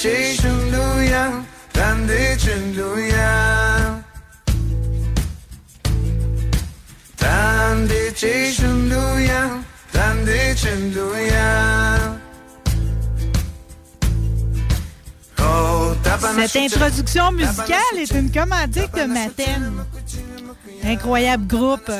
Chinduya. Cette introduction musicale est une commandite de Maten. Incroyable groupe.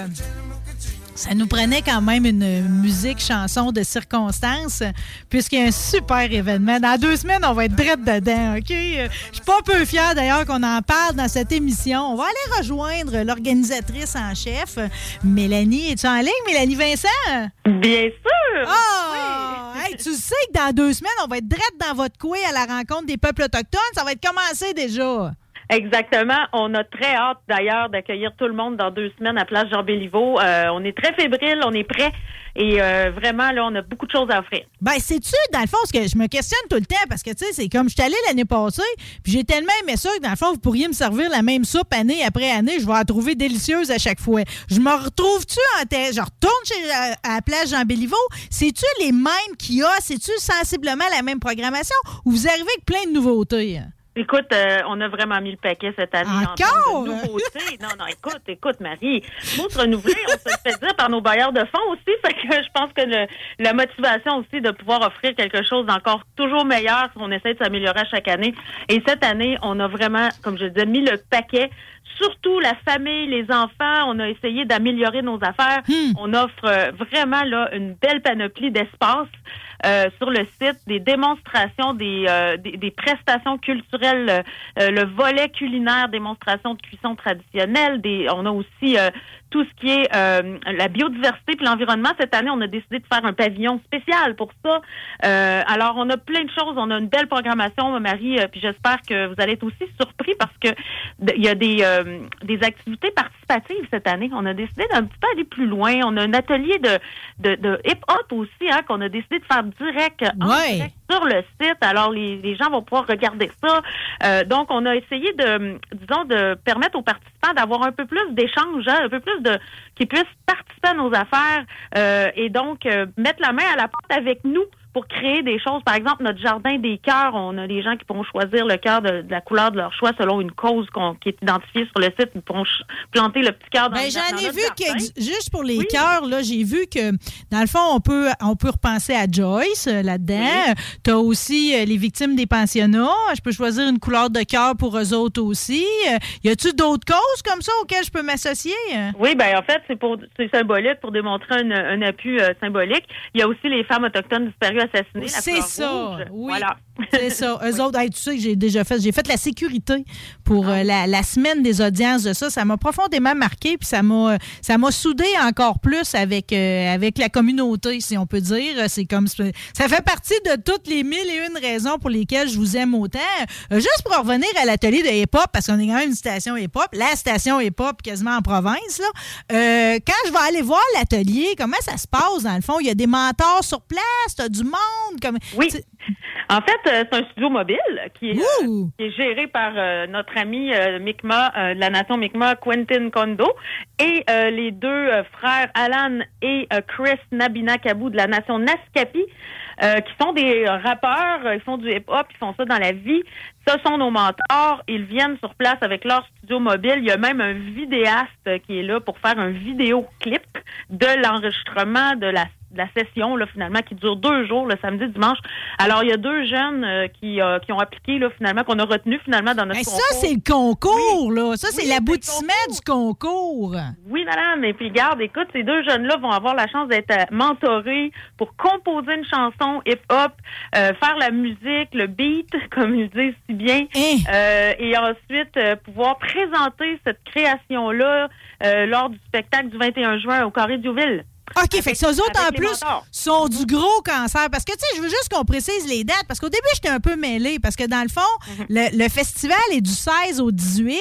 Ça nous prenait quand même une musique, chanson de circonstance, puisqu'il y a un super événement. Dans deux semaines, on va être drette dedans, OK? Je suis pas peu fière d'ailleurs qu'on en parle dans cette émission. On va aller rejoindre l'organisatrice en chef, Mélanie. Es-tu en ligne, Mélanie Vincent? Bien sûr! Oh! Hey, tu sais que dans deux semaines, on va être drette dans votre coué à la rencontre des peuples autochtones. Ça va être commencé déjà. Exactement. On a très hâte d'ailleurs d'accueillir tout le monde dans deux semaines à Place Jean Béliveau. Euh, on est très fébrile, on est prêt et euh, vraiment là, on a beaucoup de choses à offrir. Ben, c'est-tu, dans le fond, ce que je me questionne tout le temps parce que tu sais, c'est comme je suis allée l'année passée, puis j'ai tellement aimé ça que dans le fond, vous pourriez me servir la même soupe année après année. Je vais la trouver délicieuse à chaque fois. Je me retrouve-tu en tête? Je retourne chez, à, à la Place Jean Béliveau. C'est-tu les mêmes qu'il y a? C'est-tu sensiblement la même programmation? Ou vous arrivez avec plein de nouveautés? Écoute, euh, on a vraiment mis le paquet cette année. Encore? En de. Non, non, écoute, écoute, Marie. Faut se renouveler, on se fait dire par nos bailleurs de fonds aussi. Fait que je pense que le, la motivation aussi de pouvoir offrir quelque chose d'encore toujours meilleur, on essaie de s'améliorer à chaque année. Et cette année, on a vraiment, comme je disais, mis le paquet surtout la famille, les enfants. On a essayé d'améliorer nos affaires. On offre euh, vraiment là une belle panoplie d'espace euh, sur le site, des démonstrations, des, euh, des, des prestations culturelles, euh, le volet culinaire, démonstration de cuisson traditionnelle. Des, on a aussi euh, tout ce qui est euh, la biodiversité puis l'environnement. Cette année, on a décidé de faire un pavillon spécial pour ça. Euh, alors, on a plein de choses. On a une belle programmation, Marie, euh, puis j'espère que vous allez être aussi surpris parce que il y a des, euh, des activités participatives cette année. On a décidé d'un petit peu aller plus loin. On a un atelier de, de, de hip-hop aussi hein, qu'on a décidé de faire direct, en Ouais. direct sur le site. Alors, les, les gens vont pouvoir regarder ça. Euh, donc, on a essayé de, disons, de permettre aux participants d'avoir un peu plus d'échanges, hein, un peu plus de qu'ils puissent participer à nos affaires euh, et donc euh, mettre la main à la porte avec nous pour créer des choses. Par exemple, notre jardin des cœurs, on a des gens qui pourront choisir le cœur de, de la couleur de leur choix selon une cause qui est identifiée sur le site. Ils pourront planter le petit cœur dans, Ben, le- j'en ai vu que juste pour les cœurs, là, j'ai vu que dans le fond, on peut on peut repenser à Joyce euh, là-dedans. Tu as aussi euh, les victimes des pensionnats. Je peux choisir une couleur de cœur pour eux autres aussi. Euh, y a-tu d'autres causes comme ça auxquelles je peux m'associer? Oui, ben en fait, c'est pour c'est symbolique pour démontrer un, un appui euh, symbolique. Il y a aussi les femmes autochtones disparues la C'est ça, rouge. oui. Voilà. C'est ça. Eux autres, hey, tu sais que j'ai déjà fait, j'ai fait la sécurité pour Ah. euh, la, la semaine des audiences de ça. Ça m'a profondément marqué, puis ça m'a, ça m'a soudé encore plus avec, euh, avec la communauté, si on peut dire. C'est comme, ça fait partie de toutes les mille et une raisons pour lesquelles je vous aime autant. Euh, juste pour revenir à l'atelier de hip-hop, parce qu'on est quand même une station hip-hop, la station hip-hop quasiment en province, là. Euh, quand je vais aller voir l'atelier, comment ça se passe dans le fond? Il y a des mentors sur place, t'as du monde? Comme, Oui. En fait, euh, c'est un studio mobile qui est, euh, qui est géré par euh, notre ami euh, euh, de la nation Mi'kmaq, Quentin Kondo, et les deux frères Alan et Chris Nabina Kabou de la nation Naskapi. qui sont des rappeurs, ils font du hip-hop, ils font ça dans la vie. Ce sont nos mentors. Ils viennent sur place avec leur studio mobile. Il y a même un vidéaste qui est là pour faire un vidéoclip de l'enregistrement de la de la session là finalement qui dure deux jours le samedi dimanche. Alors il y a deux jeunes euh, qui euh, qui ont appliqué là finalement qu'on a retenu finalement dans notre Mais concours. ça, c'est le concours, là. Ça, c'est l'aboutissement du concours. Oui, madame. Et puis, garde, écoute, ces deux jeunes-là vont avoir la chance d'être euh, mentorés pour composer une chanson hip-hop, euh, faire la musique, le beat, comme ils disent bien, Hein? euh, et ensuite euh, pouvoir présenter cette création-là euh, lors du spectacle du 21 juin au Carré Diouville. OK, fait que ça, eux autres, en avec plus, mentors. sont du gros cancer. Parce que, tu sais, je veux juste qu'on précise les dates. Parce qu'au début, j'étais un peu mêlée. Parce que, dans le fond, Mhm. le, le festival est du 16 au 18.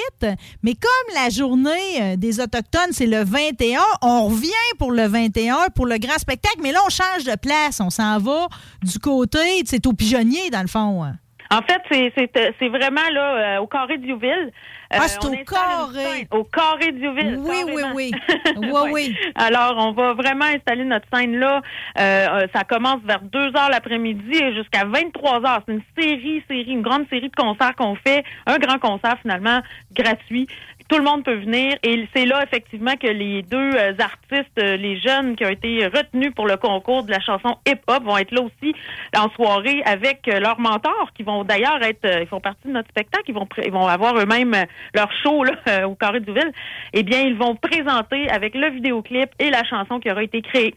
Mais comme la journée des Autochtones, c'est le 21, on revient pour le 21 pour le grand spectacle. Mais là, on change de place. On s'en va du côté, c'est au pigeonnier, dans le fond. En fait, c'est c'est euh, c'est vraiment là euh, au Carré Diouville. Euh, Ah, c'est au Carré. Au Carré Diouville. Oui, oui, oui. Oui, Ouais. oui. Alors, on va vraiment installer notre scène là. Euh, euh, ça commence vers 2 heures l'après-midi et jusqu'à 23 heures. C'est une série, série, une grande série de concerts qu'on fait. Un grand concert finalement gratuit. Tout le monde peut venir et c'est là effectivement que les deux euh, artistes, euh, les jeunes qui ont été retenus pour le concours de la chanson hip-hop vont être là aussi en soirée avec euh, leurs mentors qui vont d'ailleurs être, ils font partie de notre spectacle, ils vont, ils vont avoir eux-mêmes leur show là, au Carré du Ville. Eh bien, ils vont présenter avec le vidéoclip et la chanson qui aura été créée.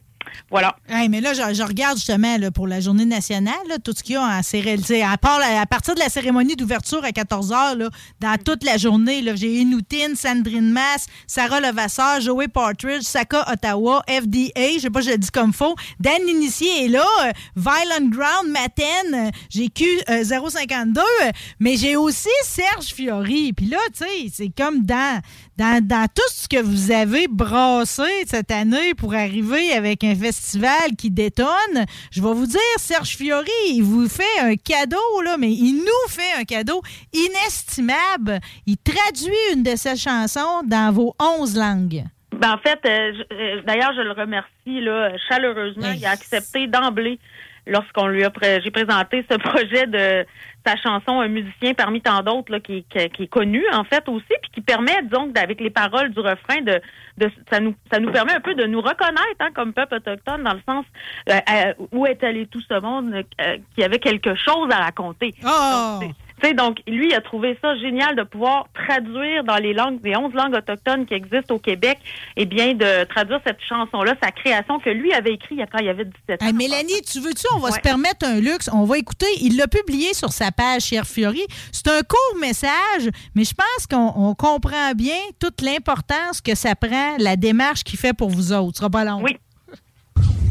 Voilà. Mais là, je, regarde justement là, pour la journée nationale, tout ce qu'il y a en cérémonie. À, à partir de la cérémonie d'ouverture à 14 h, dans toute la journée, j'ai Inoutine, Sandrine Mass, Sarah Levasseur, Joey Partridge, Saka Ottawa, FDA, je sais pas, je le dis comme faux. Dan Initié est là, euh, Violent Ground, Maten, euh, j'ai Q euh, 052, euh, mais j'ai aussi Serge Fiori. Puis là, tu sais, c'est comme dans, dans, dans tout ce que vous avez brassé cette année pour arriver avec un festival qui détonne, je vais vous dire, Serge Fiori, il vous fait un cadeau, là, mais il nous fait un cadeau inestimable. Il traduit une de ses chansons dans vos 11 langues. Ben, en fait, euh, euh, d'ailleurs, je le remercie là, chaleureusement. Il a accepté d'emblée lorsqu'on lui a pré- j'ai présenté ce projet de sa chanson Un musicien parmi tant d'autres là, qui, qui- qui est connu en fait aussi, puis qui permet donc avec les paroles du refrain de, de ça nous ça nous permet un peu de nous reconnaître hein, comme peuple autochtone dans le sens euh, euh, où est allé tout ce monde euh, qui avait quelque chose à raconter. Oh! Donc, sais, donc, lui, il a trouvé ça génial de pouvoir traduire dans les langues, les 11 langues autochtones qui existent au Québec, et bien, de traduire cette chanson-là, sa création que lui avait écrite quand il avait 17 ans. Hey, Mélanie, tu veux-tu, on va Ouais. se permettre un luxe. On va écouter. Il l'a publié sur sa page Cher Fiori. C'est un court message, mais je pense qu'on on comprend bien toute l'importance que ça prend, la démarche qu'il fait pour vous autres. Ce sera pas long. Oui.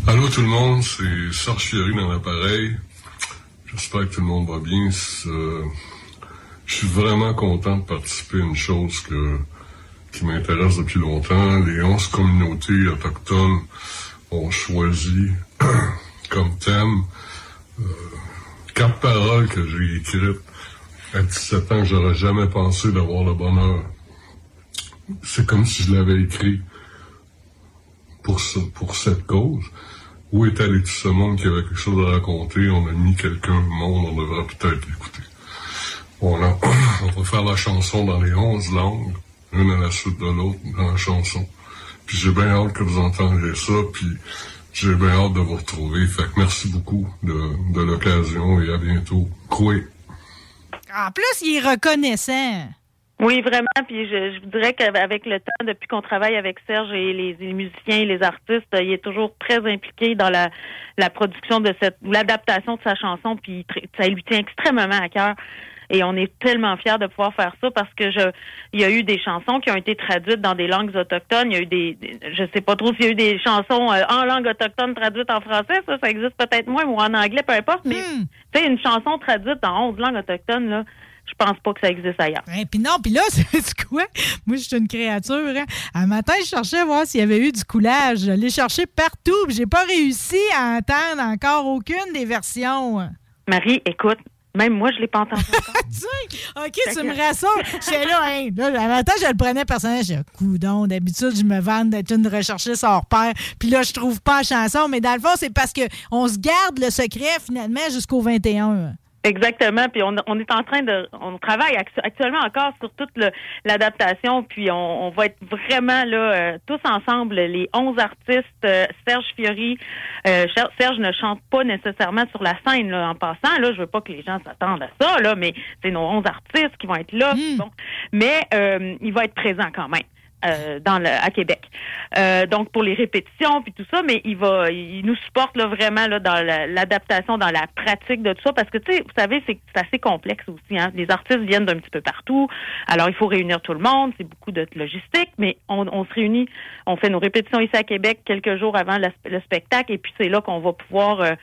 Allô tout le monde, c'est Serge Fiori dans l'appareil. J'espère que tout le monde va bien. Je suis vraiment content de participer à une chose que, qui m'intéresse depuis longtemps. Les 11 communautés autochtones ont choisi comme thème euh, quatre paroles que j'ai écrites à 17 ans que j'aurais jamais pensé d'avoir le bonheur. C'est comme si je l'avais écrit pour, pour cette cause. Où est allé tout ce monde qui avait quelque chose à raconter? On a mis quelqu'un au monde, on devrait peut-être l'écouter. Voilà. On va faire la chanson dans les onze langues, une à la suite de l'autre dans la chanson. Puis j'ai bien hâte que vous entendiez ça, puis j'ai bien hâte de vous retrouver. Fait que merci beaucoup de, de l'occasion et à bientôt. Coué. En plus, il est reconnaissant. Oui, vraiment. Puis je, je voudrais qu'avec le temps, depuis qu'on travaille avec Serge et les, les musiciens et les artistes, il est toujours très impliqué dans la, la production de cette, ou l'adaptation de sa chanson. Puis ça lui tient extrêmement à cœur. Et on est tellement fiers de pouvoir faire ça parce que je, il y a eu des chansons qui ont été traduites dans des langues autochtones. Il y a eu des, des- je sais pas trop s'il y a eu des chansons euh, en langue autochtone traduites en français. Ça, ça existe peut-être moins ou en anglais, peu importe. Mais Hmm. tu sais, une chanson traduite dans 11 langues autochtones, là, je pense pas que ça existe ailleurs. Hein, Puis non, puis là, c'est quoi? Moi, je suis une créature. Hein? Un matin, je cherchais à voir s'il y avait eu du coulage. Je l'ai cherché partout, puis j'ai pas réussi à entendre encore aucune des versions. Marie, écoute, Même moi, je l'ai pas entendu encore. OK, tu me rassures. J'étais là, hein. Là, l'avantage, je le prenais personnellement. J'ai coudon. D'habitude, je me vante d'être une recherchiste hors pair. Puis là, je trouve pas la chanson. Mais dans le fond, c'est parce qu'on se garde le secret, finalement, jusqu'au 21. Exactement. Puis on, on, est en train de, on travaille actuellement encore sur toute l'adaptation. Puis on, on, va être vraiment là euh, tous ensemble, les 11 artistes. Euh, Serge Fiori, euh, Serge ne chante pas nécessairement sur la scène là, en passant. Là, je veux pas que les gens s'attendent à ça là, mais c'est nos 11 artistes qui vont être là. Hmm. Bon. Mais il va être présent quand même. Euh, dans le, à Québec. Euh, donc pour les répétitions puis tout ça, mais il va, il nous supporte là, vraiment là, dans l'adaptation, dans la pratique de tout ça, parce que tu sais, vous savez, c'est assez complexe aussi. Hein? Les artistes viennent d'un petit peu partout, alors il faut réunir tout le monde, c'est beaucoup de logistique, mais on, on, se réunit, on fait nos répétitions ici à Québec quelques jours avant le, le spectacle, et puis c'est là qu'on va pouvoir euh,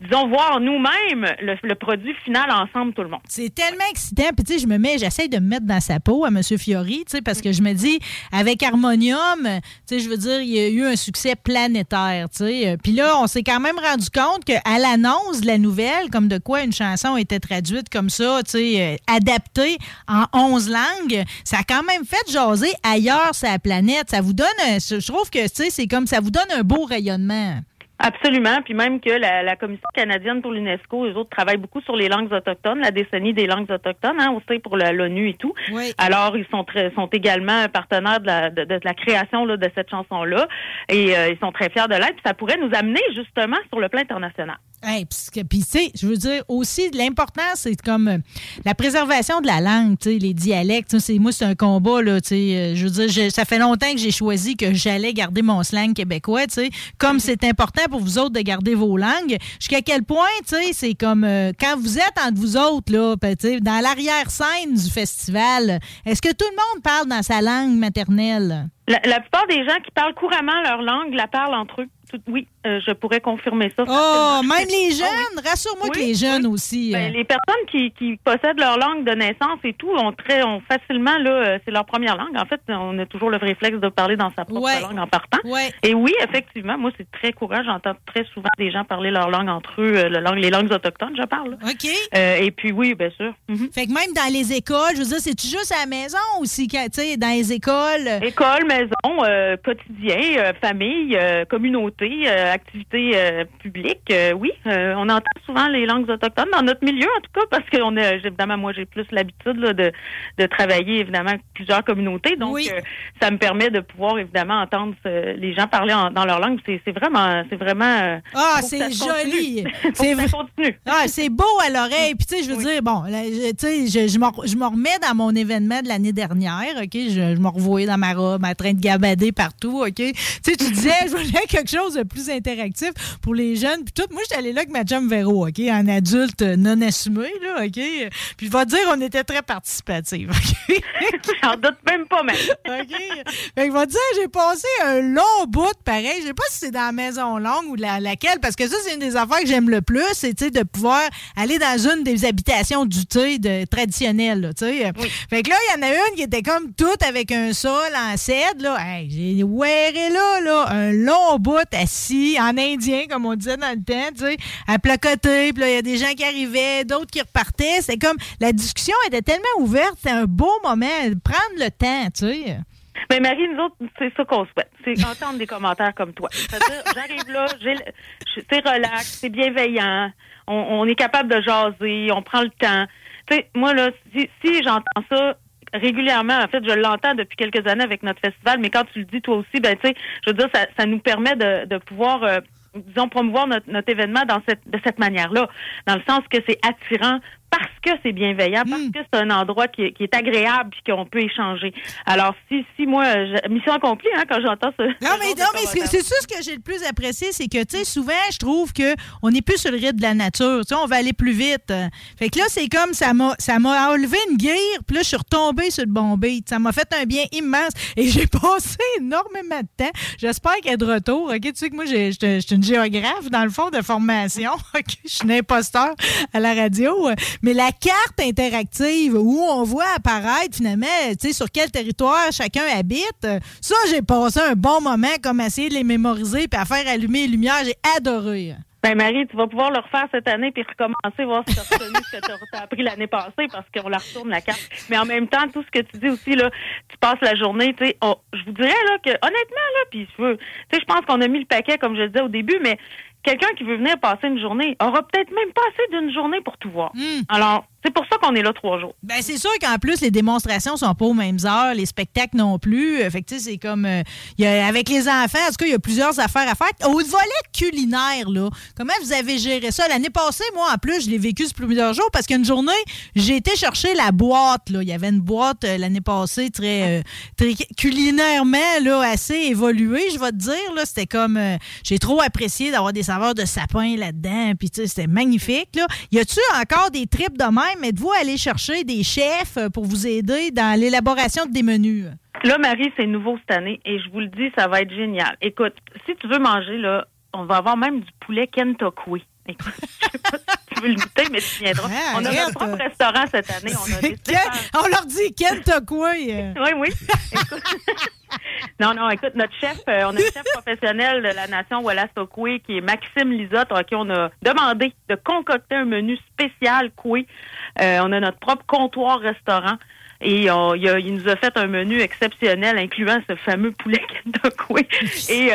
disons, voir nous-mêmes le, produit final ensemble, tout le monde. C'est tellement excitant. Puis, tu sais, je me mets, j'essaie de me mettre dans sa peau à M. Fiori, tu sais, parce que je me dis, avec Harmonium, tu sais, je veux dire, il y a eu un succès planétaire, tu sais. Puis là, on s'est quand même rendu compte qu'à l'annonce de la nouvelle, comme de quoi une chanson était traduite comme ça, tu sais, euh, adaptée en 11 langues, ça a quand même fait jaser ailleurs sur la planète. Ça vous donne, je trouve que, tu sais, c'est comme ça vous donne un beau rayonnement. Absolument, puis même que la, la Commission canadienne pour l'UNESCO, les autres travaillent beaucoup sur les langues autochtones, la décennie des langues autochtones, hein, aussi pour l'ONU et tout. Oui. Alors, ils sont très, sont également partenaires de la, de, de la création là, de cette chanson-là, et euh, ils sont très fiers de l'être. Puis ça pourrait nous amener justement sur le plan international. Hey, puis, tu sais, je veux dire aussi, l'important, c'est comme euh, la préservation de la langue, tu sais, les dialectes. Moi, c'est un combat, là, tu sais. euh, je veux dire, je- ça fait longtemps que j'ai choisi que j'allais garder mon slang québécois, tu sais. Comme c'est important pour vous autres de garder vos langues, jusqu'à quel point, tu sais, c'est comme euh, quand vous êtes entre vous autres, là, ben, tu dans l'arrière-scène du festival, est-ce que tout le monde parle dans sa langue maternelle? La, la plupart des gens qui parlent couramment leur langue la parlent entre eux. Oui, euh, je pourrais confirmer ça. Oh, même les Ah oui. jeunes! Rassure-moi que les jeunes oui. aussi. Ben, euh, les personnes qui, qui possèdent leur langue de naissance et tout ont très ont facilement là euh, c'est leur première langue. En fait, on a toujours le réflexe de parler dans sa propre Ouais. langue en partant. ouais. Et oui, effectivement, moi c'est très courant. J'entends très souvent des gens parler leur langue entre eux, euh, le langue, les langues autochtones, je parle. là. OK. Euh, et puis oui, bien sûr. Mhm. Fait que même dans les écoles, je veux dire, c'est-tu juste à la maison aussi, tu sais, dans les écoles? École, maison, quotidien, famille, communauté, activité euh, publique, euh, oui, euh, on entend souvent les langues autochtones dans notre milieu en tout cas parce que on a évidemment moi j'ai plus l'habitude de de travailler évidemment avec plusieurs communautés donc Oui. ça me permet de pouvoir évidemment entendre les gens parler en- dans leur langue c'est vraiment c'est vraiment Ah, c'est joli. C'est. Ah, c'est beau à l'oreille. Puis, tu sais, je veux Oui. dire, bon, là, tu sais, je, je, me, je me remets dans mon événement de l'année dernière, OK? Je, je me revoyais dans ma robe en train de gabader partout, OK? Tu sais, tu disais, je voulais quelque chose de plus interactif pour les jeunes. Puis tout, moi, j'étais allée là avec ma chum Véro, OK? En adulte non assumé, là, OK? Puis, je vais te dire, on était très participatifs, OK? J'en doute même pas même. OK? Fait que je vais te dire, j'ai passé un long bout pareil. Je sais pas si c'est dans la maison longue ou la, laquelle, parce que ça, c'est une des affaires que j'aime le plus, c'est de pouvoir aller dans une des habitations du thé de, là, sais. Fait que là, il y en a une qui était comme toute avec un sol en cèdre. Là. Hey, j'ai wearé là, là, un long bout assis en indien, comme on disait dans le temps, tu sais, à placoter. Puis là, il y a des gens qui arrivaient, d'autres qui repartaient. C'est comme la discussion était tellement ouverte, c'était un beau moment. Prendre le temps, tu sais. Mais Marie, nous autres, c'est ça qu'on souhaite. C'est entendre des commentaires comme toi. C'est-à-dire, j'arrive là, c'est relax, c'est bienveillant, on, est capable de jaser, on prend le temps. Tu sais, moi, là, si j'entends ça régulièrement, en fait, je l'entends depuis quelques années avec notre festival, mais quand tu le dis toi aussi, ben, tu sais, je veux dire, ça, nous permet de, de pouvoir, euh, disons, promouvoir notre, notre événement dans cette, de cette manière-là, dans le sens que c'est attirant parce que c'est bienveillant, parce que c'est un endroit qui, est- qui est agréable puis qu'on peut échanger. Alors, si, si moi, je- mission accomplie, hein, quand j'entends ce. Non, mais, non, mais c'est ça ce que j'ai le plus apprécié, c'est que, tu sais, souvent, je trouve que on n'est plus sur le rythme de la nature. Tu sais, on va aller plus vite. Fait que là, c'est comme ça m'a ça m'a enlevé une guire, puis là, je suis retombée sur le bon beat. Ça m'a fait un bien immense et j'ai passé énormément de temps. J'espère qu'elle est de retour. OK, tu sais que moi, je suis une géographe, dans le fond, de formation. OK, je suis une imposteur à la radio. Mais la carte interactive où on voit apparaître, finalement, sur quel territoire chacun habite, ça, j'ai passé un bon moment comme à essayer de les mémoriser puis à faire allumer les lumières. J'ai adoré. Ben Marie, tu vas pouvoir le refaire cette année puis recommencer, voir si tu as ce que tu as appris l'année passée parce qu'on la retourne la carte. Mais en même temps, tout ce que tu dis aussi, là, tu passes la journée, tu sais, on- je vous dirais là que honnêtement, là, puis je veux- tu sais, je pense qu'on a mis le paquet, comme je le disais au début, mais quelqu'un qui veut venir passer une journée aura peut-être même pas assez d'une journée pour tout voir. Hmm. Alors, c'est pour ça qu'on est là trois jours. Ben, c'est sûr qu'en plus, les démonstrations sont pas aux mêmes heures, les spectacles non plus. Euh, Fait que, c'est comme. euh, y a- avec les enfants, en tout cas, il y a plusieurs affaires à faire. Au volet culinaire, là, comment vous avez géré ça? L'année passée, moi, en plus, je l'ai vécu sur plusieurs jours parce qu'une journée, j'ai été chercher la boîte, là. Il y avait une boîte euh, l'année passée très, culinairement, là, assez évoluée, je vais te dire, là. C'était comme. j'ai trop apprécié d'avoir des saveurs de sapin là-dedans. Puis, tu sais, c'était magnifique, là. Y a-tu encore des tripes de même? Êtes-vous allé chercher des chefs euh, pour vous aider dans l'élaboration des menus? Là, Marie, c'est nouveau cette année et je vous le dis, ça va être génial. Écoute, si tu veux manger, là, on va avoir même du poulet Kentucky. Écoute, je sais pas tu veux le goûter, mais tu viendras. Ah, on a notre propre restaurant cette année. On a leur dit Ken t'as quoi? euh? Oui, oui. Écoute- non, non, écoute, notre chef, euh, on a un chef professionnel de la nation Wallace Okwe qui est Maxime Lisotte, à qui on a demandé de concocter un menu spécial Koué. Euh, on a notre propre comptoir restaurant. Et on- il, a- il nous a fait un menu exceptionnel, incluant ce fameux poulet. Et euh,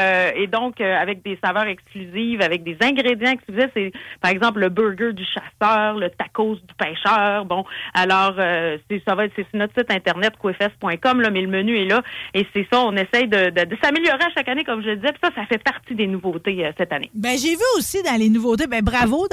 Euh, et donc, euh, avec des saveurs exclusives, avec des ingrédients exclusifs, c'est par exemple le burger du chasseur, le tacos du pêcheur. Bon, alors euh, c'est ça va être sur notre site internet quefest.com là, mais le menu est là et c'est ça. On essaye de, s'améliorer à chaque année, comme je disais. Puis ça, ça fait partie des nouveautés cette année. Ben, j'ai vu aussi dans les nouveautés, ben bravo,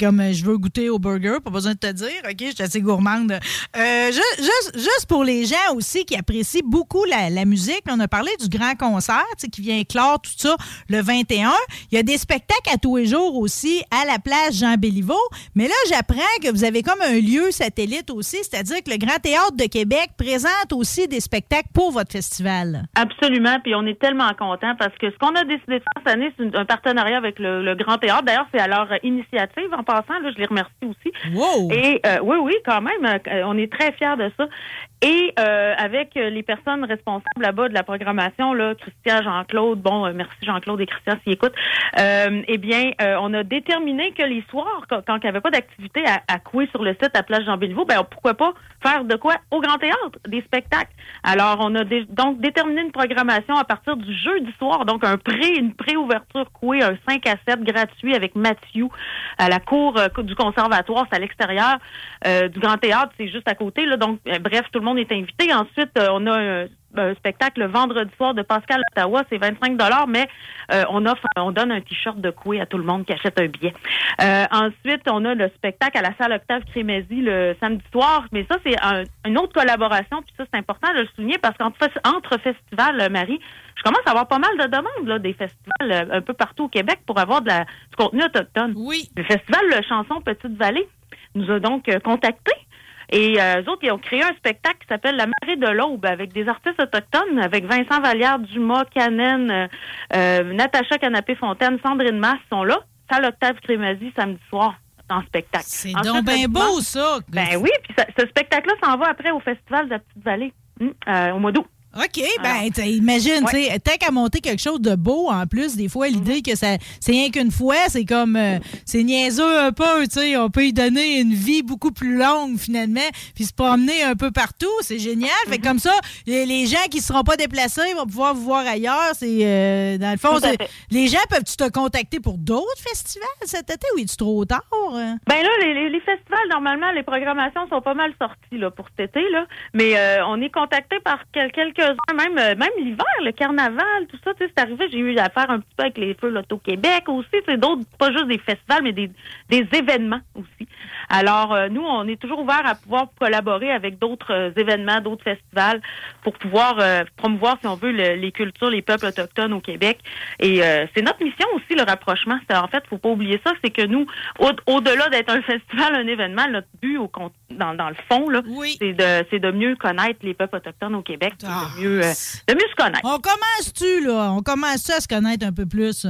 comme je veux goûter au burger, pas besoin de te dire, OK, je suis assez gourmande. Ju- juste, pour les gens aussi qui apprécient beaucoup la, musique, on a parlé du grand concert, qui vient tout ça le 21. Il y a des spectacles à tous les jours aussi à la place Jean Béliveau, mais là, j'apprends que vous avez comme un lieu satellite aussi, c'est-à-dire que le Grand Théâtre de Québec présente aussi des spectacles pour votre festival. Absolument, puis on est tellement contents parce que ce qu'on a décidé de faire cette année, c'est un partenariat avec le, le Grand Théâtre. D'ailleurs, c'est à leur initiative en passant. Là, je les remercie aussi. Wow! Et euh, oui, oui, quand même, euh, on est très fiers de ça. Et euh, avec les personnes responsables là-bas de la programmation, là, Christian, Jean-Claude, bon, euh, merci Jean-Claude et Christian s'y écoutent. Euh, eh bien, euh, on a déterminé que les soirs, quand, quand il n'y avait pas d'activité à, à couer sur le site à Place Jean Béliveau, ben pourquoi pas faire de quoi au Grand Théâtre, des spectacles. Alors, on a donc déterminé une programmation à partir du jeudi soir, donc un pré, une pré-ouverture couée, un 5 à 7 gratuit avec Mathieu à la cour du conservatoire, c'est à l'extérieur du Grand Théâtre, c'est juste à côté. Là, donc, bref, tout le monde est invité. Ensuite, euh, on a un, un spectacle le vendredi soir de Pascal Ottawa, c'est 25 mais euh, on offre, on donne un t-shirt de coué à tout le monde qui achète un billet. Euh, ensuite, on a le spectacle à la salle Octave Crémézy le samedi soir, mais ça c'est un- une autre collaboration, puis ça c'est important de le souligner parce qu'entre fes- entre festivals, Marie, je commence à avoir pas mal de demandes là, des festivals un peu partout au Québec pour avoir de la, du contenu autochtone. Oui. Le festival Le Chanson Petite Vallée nous a donc contactés. Et euh, eux autres, ils ont créé un spectacle qui s'appelle La marée de l'aube avec des artistes autochtones, avec Vincent Vallière, Dumas, Canen, euh, euh, Natacha Canapé-Fontaine, Sandrine Masse sont là. Salle Octave Crémazie, samedi soir, en spectacle. C'est donc bien beau, ça. Ben oui, puis ce spectacle-là s'en va après au Festival de la Petite Vallée, hum, euh, au mois d'août. OK, ben, t'sais, imagine, tu sais, tant qu'à monter quelque chose de beau, en plus, des fois, l'idée que ça, c'est rien qu'une fois, c'est comme, euh, c'est niaiseux un peu, tu sais, on peut y donner une vie beaucoup plus longue, finalement, puis se promener un peu partout, c'est génial. Fait que comme ça, les, les gens qui seront pas déplacés vont pouvoir vous voir ailleurs. C'est, euh, dans le fond, les gens peuvent-tu te contacter pour d'autres festivals cet été ou est-tu trop tard? hein? Ben là, les, les- festivals, normalement, les programmations sont pas mal sorties là, pour cet été, là. Mais euh, on est contacté par quel- même, euh, même l'hiver, le carnaval, tout ça, tu sais, c'est arrivé. J'ai eu affaire un petit peu avec les feux l'Auto-Québec aussi, c'est d'autres, pas juste des festivals, mais des, des événements aussi. Alors, euh, nous, on est toujours ouvert à pouvoir collaborer avec d'autres euh, événements, d'autres festivals pour pouvoir promouvoir, si on veut, le- les cultures, les peuples autochtones au Québec. Et c'est notre mission aussi, le rapprochement. En fait, faut pas oublier ça, c'est que nous, au- au-delà d'être un festival, un événement, notre but au dans, dans le fond, là, c'est, de, c'est de mieux connaître les peuples autochtones au Québec, de, mieux, euh, de mieux se connaître. On commence-tu, là? On commence-tu à se connaître un peu plus?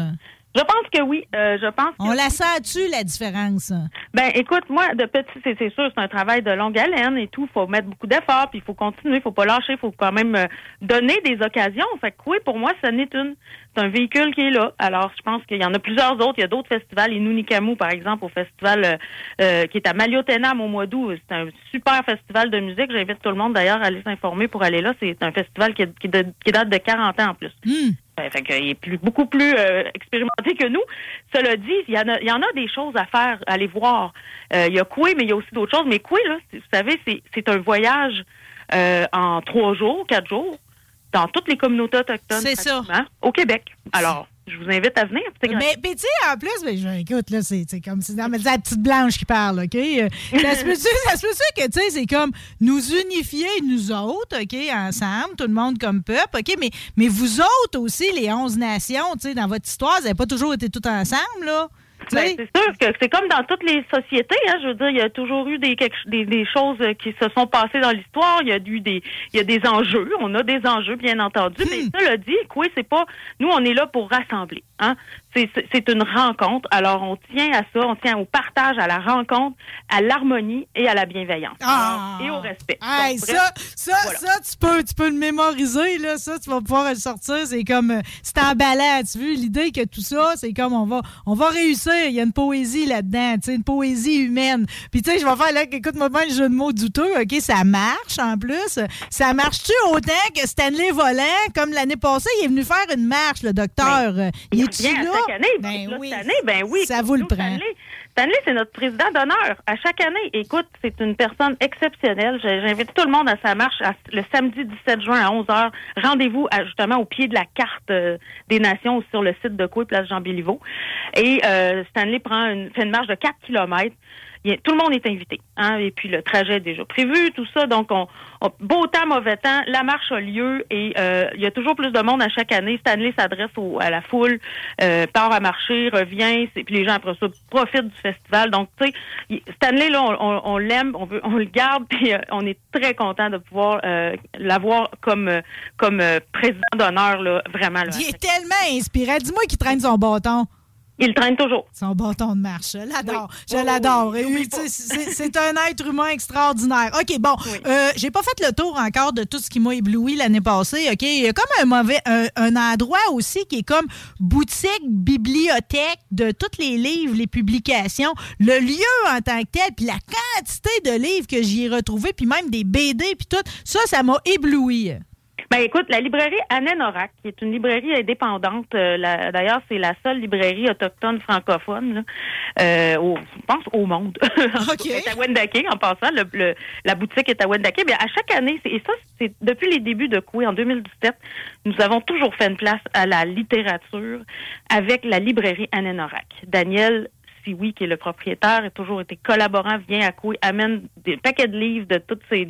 Je pense que oui. Euh, je pense On la sent-tu, la différence? Ben, écoute, moi, de petit, c'est sûr, c'est un travail de longue haleine et tout. faut mettre beaucoup d'efforts, puis il faut continuer, faut pas lâcher, faut quand même euh, donner des occasions. Fait que oui, pour moi, ça n'est une. C'est un véhicule qui est là. Alors, je pense qu'il y en a plusieurs autres. Il y a d'autres festivals. Inunikamu, par exemple, au festival euh, euh, qui est à Maliotenam au mois d'août. C'est un super festival de musique. J'invite tout le monde, d'ailleurs, à aller s'informer pour aller là. C'est un festival qui, qui, de- qui date de 40 ans en plus. Euh, Fait qu'il est plus, beaucoup plus euh, expérimenté que nous. Cela dit, il y, en a, il y en a des choses à faire, à aller voir. Euh, il y a Coué, mais il y a aussi d'autres choses. Mais Coué, là, vous savez, c'est, un voyage euh, en trois jours, quatre jours, dans toutes les communautés autochtones. C'est ça. Au Québec. Alors, je vous invite à venir. Mais, mais tu sais, en plus, je- écoute, là, c'est comme si non, mais c'est la petite blanche qui parle, OK? Euh, Ça se peut-tu que, tu sais, c'est comme nous unifier, nous autres, OK, ensemble, tout le monde comme peuple, OK? Mais, mais vous autres aussi, les 11 nations, tu sais, dans votre histoire, vous n'avez pas toujours été toutes ensemble, là? Ben, c'est sûr que c'est comme dans toutes les sociétés. Hein, je veux dire, il y a toujours eu des, quelque- des, des choses euh, qui se sont passées dans l'histoire. Il y a eu des, il y a des enjeux. On a des enjeux, bien entendu. Mais ça le dit, quoi, c'est pas. Nous, on est là pour rassembler. Hein? C'est, une rencontre. Alors, on tient à ça. On tient au partage, à la rencontre, à l'harmonie et à la bienveillance. Ah! Alors, et au respect. Hey, Donc, ça, ça, voilà. ça, tu peux, tu peux le mémoriser, là. Ça, tu vas pouvoir le sortir. C'est comme, euh, c'est emballant. Tu veux, l'idée que tout ça, c'est comme, on va, on va réussir. Il y a une poésie là-dedans, tu sais, une poésie humaine. Puis, tu sais, je vais faire, là, écoute-moi bien le jeu de mots douteux, OK? Ça marche, en plus. Ça marche-tu autant que Stanley Volant, comme l'année passée, il est venu faire une marche, le docteur. Euh, il à là? chaque année. Ben Là, oui. Cette année, ben oui. Ça vous le prend. Stanley, Stanley, c'est notre président d'honneur à chaque année. Écoute, c'est une personne exceptionnelle. J'invite tout le monde à sa marche à- le samedi 17 juin à 11h. Rendez-vous justement au pied de la carte euh, des nations sur le site de Coué, place Jean Béliveau. Et euh, Stanley prend une, fait une marche de 4 kilomètres. Il y a- tout le monde est invité. Hein, et puis le trajet est déjà prévu, tout ça. Donc, on, on- beau temps, mauvais temps, la marche a lieu et euh, il y a toujours plus de monde à chaque année. Stanley s'adresse à la foule, euh, part à marcher, revient, c'est- puis les gens après ça profitent du festival. Donc, tu sais, Stanley, là, on, on- on l'aime, on, veut, on le garde, puis euh, on est très content de pouvoir euh, l'avoir comme, euh, comme euh, président d'honneur, là, vraiment. Là, Il est tellement inspirant. Dis-moi qu'il traîne son bâton. Il traîne toujours. Son bâton de marche. Je l'adore. Oui. Je Oui, l'adore. oui, C'est un être humain extraordinaire. OK, bon. Euh, J'ai pas fait le tour encore de tout ce qui m'a ébloui l'année passée. OK, il y a comme un mauvais un, un endroit aussi qui est comme boutique, bibliothèque de tous les livres, les publications, le lieu en tant que tel, puis la quantité de livres que j'y ai retrouvé, puis même des BD, puis tout. Ça, ça m'a ébloui. Ben écoute, la librairie Anne-Norac, qui est une librairie indépendante, euh, d'ailleurs c'est la seule librairie autochtone francophone, là, euh, au, je pense au monde. OK. Elle est à Wendake, en passant, le, le- la boutique est à Wendake. Mais à chaque année, c'est- et ça c'est depuis les débuts de Coué en 2017, nous avons toujours fait une place à la littérature avec la librairie Anne-Norac. Daniel Sioui, qui est le propriétaire, a toujours été collaborant, vient à Coué, amène des paquets de livres de toutes ces...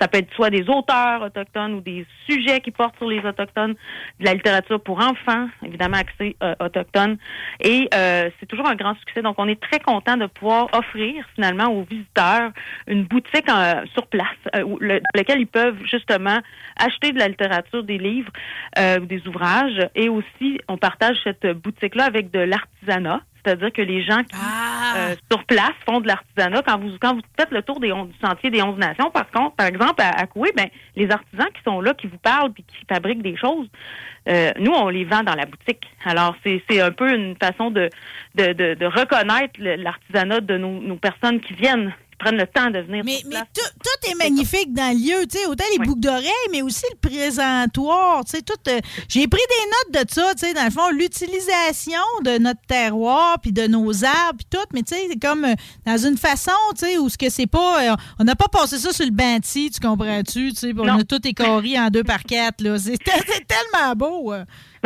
ça peut être soit des auteurs autochtones ou des sujets qui portent sur les autochtones, de la littérature pour enfants, évidemment accès euh, autochtone. Et euh, c'est toujours un grand succès. Donc, on est très content de pouvoir offrir finalement aux visiteurs une boutique euh, sur place euh, dans laquelle ils peuvent justement acheter de la littérature, des livres, euh, ou des ouvrages. Et aussi, on partage cette boutique-là avec de l'artisanat c'est-à-dire que les gens qui euh, sur place font de l'artisanat. Quand vous quand vous faites le tour des on- du sentier des 11 nations, par contre, par exemple à, à Coué, ben les artisans qui sont là, qui vous parlent puis qui fabriquent des choses, euh, nous on les vend dans la boutique. Alors c'est c'est un peu une façon de de, de, de reconnaître l'artisanat de nos, nos personnes qui viennent, qui prennent le temps de venir. Mais, sur mais place. tout, tout est magnifique dans le lieu, tu sais, autant les boucles d'oreilles, mais aussi le présentoir, tu sais, tout. euh, J'ai pris des notes de ça, tu sais, dans le fond, l'utilisation de notre terroir, puis de nos arbres, puis tout, mais tu sais, c'est comme euh, dans une façon, tu sais, où ce que c'est pas, euh, on n'a pas passé ça sur le banti, tu comprends-tu, tu sais, on a tout écoré en deux par quatre, là. C'est te- c'est tellement beau.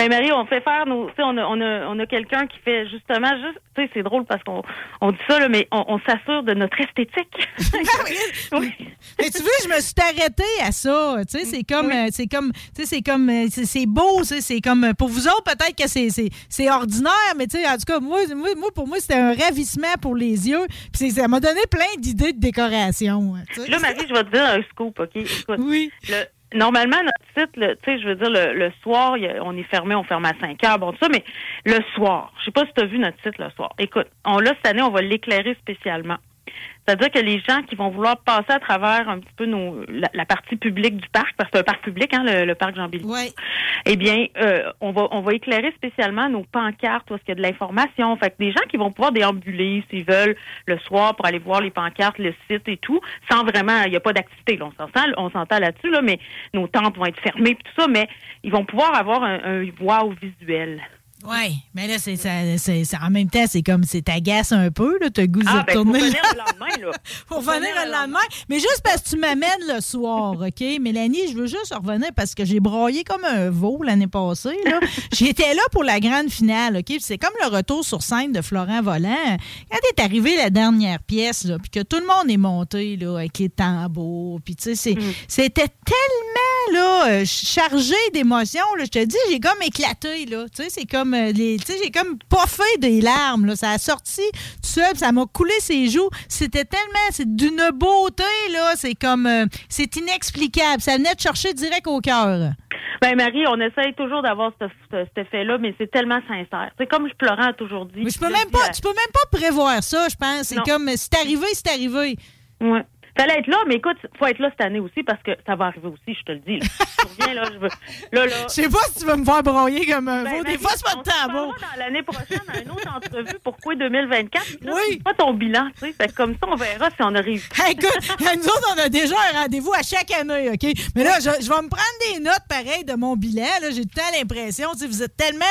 Euh. Ben Marie, on fait faire nos, tu sais, on a, on a, on a quelqu'un qui fait justement juste, tu sais, c'est drôle parce qu'on on dit ça là, mais on, on s'assure de notre esthétique. oui. Mais tu vois, je me suis arrêtée à ça. Tu sais, c'est comme, euh, c'est comme, tu sais, c'est comme, euh, c'est beau, c'est comme, euh, pour vous autres, peut-être que c'est- c'est c'est ordinaire, mais tu sais, en tout cas, moi, moi, moi, pour moi, c'était un ravissement pour les yeux. Puis ça m'a donné plein d'idées de décoration. Là, Marie, je vais te dire un scoop, OK? Écoute, Oui. le- normalement, notre site, tu sais, je veux dire, le, le soir, a- on est fermé, on ferme à 5 heures, bon, tout ça, mais le soir, je sais pas si tu as vu notre site le soir. Écoute, on là, cette année, on va l'éclairer spécialement. C'est-à-dire que les gens qui vont vouloir passer à travers un petit peu nos, la, la partie publique du parc, parce que c'est un parc public, hein, le, le parc jean béliveau Ouais. eh bien, euh, on va on va éclairer spécialement nos pancartes où est-ce qu'il y a de l'information. Fait que des gens qui vont pouvoir déambuler s'ils veulent le soir pour aller voir les pancartes, le site et tout, sans vraiment, il n'y a pas d'activité. là, on s'entend, on s'entend là-dessus là, mais nos tentes vont être fermées et tout ça, mais ils vont pouvoir avoir un, un wow visuel. Ouais, mais là, c'est, ça- c'est- en même temps, c'est comme, c'est t'agace un peu, là, t'as goût de Ah, ben, faut retourner. venir le lendemain, là. pour venir le lendemain. Mais juste parce que tu m'amènes le soir, OK? Mélanie, je veux juste revenir parce que j'ai broyé comme un veau l'année passée. là. J'étais là pour la grande finale, OK? C'est comme le retour sur scène de Florent Volant. Quand est arrivé la dernière pièce, là, puis que tout le monde est monté là, avec les tambours, puis tu sais, c'est- c'était tellement là, euh, chargé d'émotions. Je te dis, j'ai comme éclaté. Là. Tu sais, c'est comme euh, les. Tu sais, j'ai comme poffé des larmes. Là. Ça a sorti tout seul, ça m'a coulé ses joues. C'était tellement. C'est d'une beauté, là. C'est comme. euh, c'est inexplicable. Ça venait de chercher direct au cœur. Ben Marie, on essaye toujours d'avoir ce- ce- cet effet-là, mais c'est tellement sincère. C'est comme Florent a toujours dit. Mais je peux Je même pas, à- tu peux même pas prévoir ça, je pense. C'est comme c'est arrivé, c'est arrivé. Ouais. Fallait être là, mais écoute, faut être là cette année aussi parce que ça va arriver aussi, je te le dis. Là, Je reviens, là, je veux. Là, là. Je sais pas si tu vas me faire broyer comme un Ben, veau. Des Marie, fois, c'est pas de parlera dans l'année prochaine à une autre entrevue pour quoi 2024. Là, Oui. Pas ton bilan, tu sais. Fait comme ça, on verra si on a réussi. Hey, écoute, nous autres, on a déjà un rendez-vous à chaque année, OK? Mais là, je, je vais me prendre des notes pareilles de mon bilan. Là, j'ai tout le temps l'impression, tu sais, vous êtes tellement,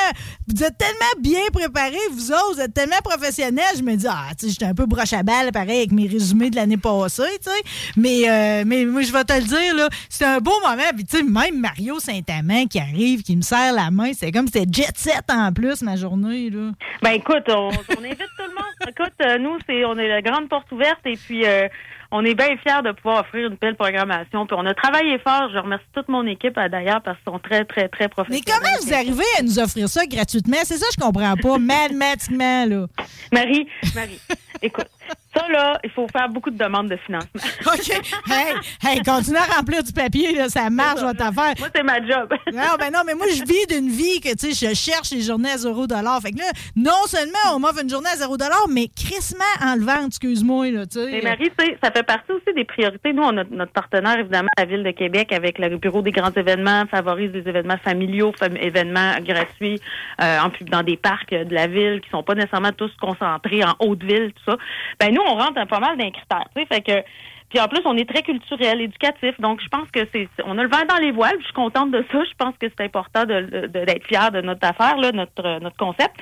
vous êtes tellement bien préparés, vous autres, vous êtes tellement professionnels. Je me dis, ah, tu sais, j'étais un peu broche à balle, pareil, avec mes résumés de l'année passée, tu sais. Mais, euh, mais moi, je vais te le dire, là, c'était un beau moment. Puis, tu sais, même Mario Saint-Amand qui arrive, qui me serre la main, c'est comme c'était jet set en plus, ma journée, là. Ben écoute, on, on invite tout le monde. Écoute, euh, nous, c'est on est la grande porte ouverte et puis euh, on est bien fiers de pouvoir offrir une belle programmation. Puis on a travaillé fort. Je remercie toute mon équipe d'ailleurs parce qu'ils sont très, très, très Mais professionnels. comment vous arrivez à nous offrir ça gratuitement? C'est ça, je comprends pas. Mathématiquement, là. Marie, Marie, écoute, ça là, il faut faire beaucoup de demandes de financement. OK. Hey, hey, continue à remplir du papier, là, ça marche, votre affaire. Moi, c'est ma job. Non, ben non, mais moi, je vis d'une vie que, tu sais, je cherche les journées à 0 Fait que là, non seulement on m'offre une journée à 0 mais crissement en le vente, excuse-moi, là, tu sais. Mais Marie, tu sais, ça fait partie aussi des priorités. Nous, on a notre partenaire, évidemment, la Ville de Québec, avec le Bureau des grands événements, favorise des événements familiaux, fam- événements gratuits euh, en dans des parcs euh, de la ville qui sont pas nécessairement tous concentrés en haute ville, tout ça. Ben nous, on rentre pas mal d'un critère, sais, fait que puis en plus, on est très culturel, éducatif. Donc, je pense que c'est, on a le vent dans les voiles. Je suis contente de ça. Je pense que c'est important de, de- d'être fier de notre affaire, là, notre, euh, notre concept.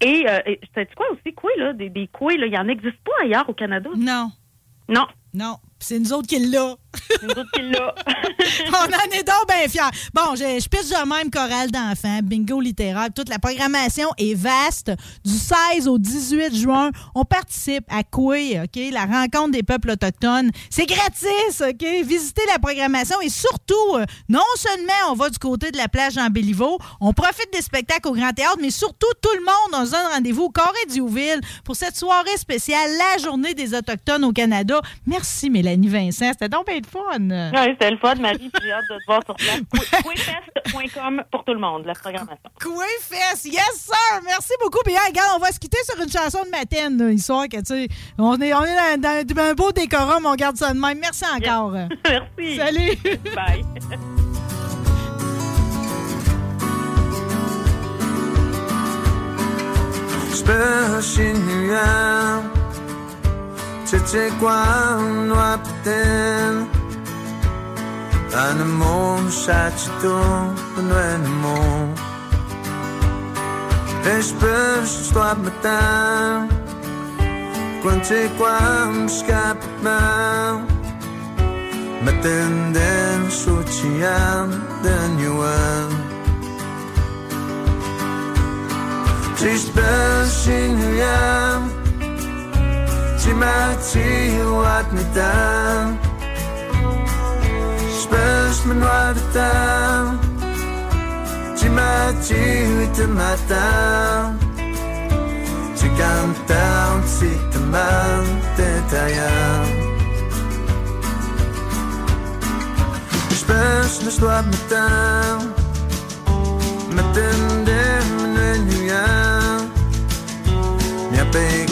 Et, euh, et sais-tu quoi aussi, quoi, là, des, des couilles, là, il y en existe pas ailleurs au Canada? Non, Non, non. C'est nous autres qui l'a. On en est donc bien fiers. Bon, je, je pitche de même chorale d'enfants, bingo littéraire. Toute la programmation est vaste. Du 16 au 18 juin, on participe à Coué, OK? La rencontre des peuples autochtones. C'est gratis, OK? Visitez la programmation et surtout, euh, non seulement on va du côté de la plage en Béliveau, on profite des spectacles au Grand Théâtre, mais surtout, tout le monde, on se donne rendez-vous au Carré d'Youville pour cette soirée spéciale, la Journée des Autochtones au Canada. Merci, Mélanie Vincent. C'était donc bien le être fun. Oui, c'était le fun, Marie, j'ai hâte de te voir sur place. Quayfest.com pour tout le monde, la programmation. Quayfest, yes sir! Merci beaucoup. Puis regarde, on va se quitter sur une chanson de Matine, là, histoire que, tu sais, on est, on est dans, dans un beau décorum, on garde ça de même. Merci encore. Merci. Salut. Bye. Spöksinjuan c'è quando apten Anamon shachiton anamon Vespers sto a matan Quando c'è quando scappan Matenden sucian den yuan Triste bashing yam Timati wat me down Spash me noir de down Timati with the matam Tu calm down si te man détaillant Spash me swap me down Meten dem nuyan Mia pe kwan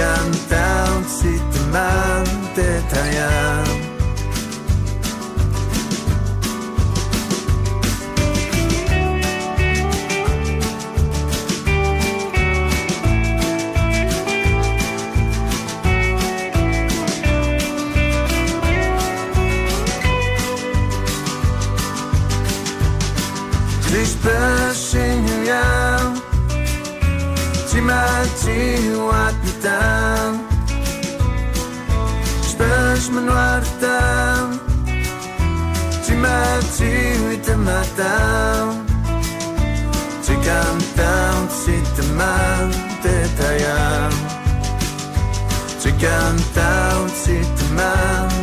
Kan down si te man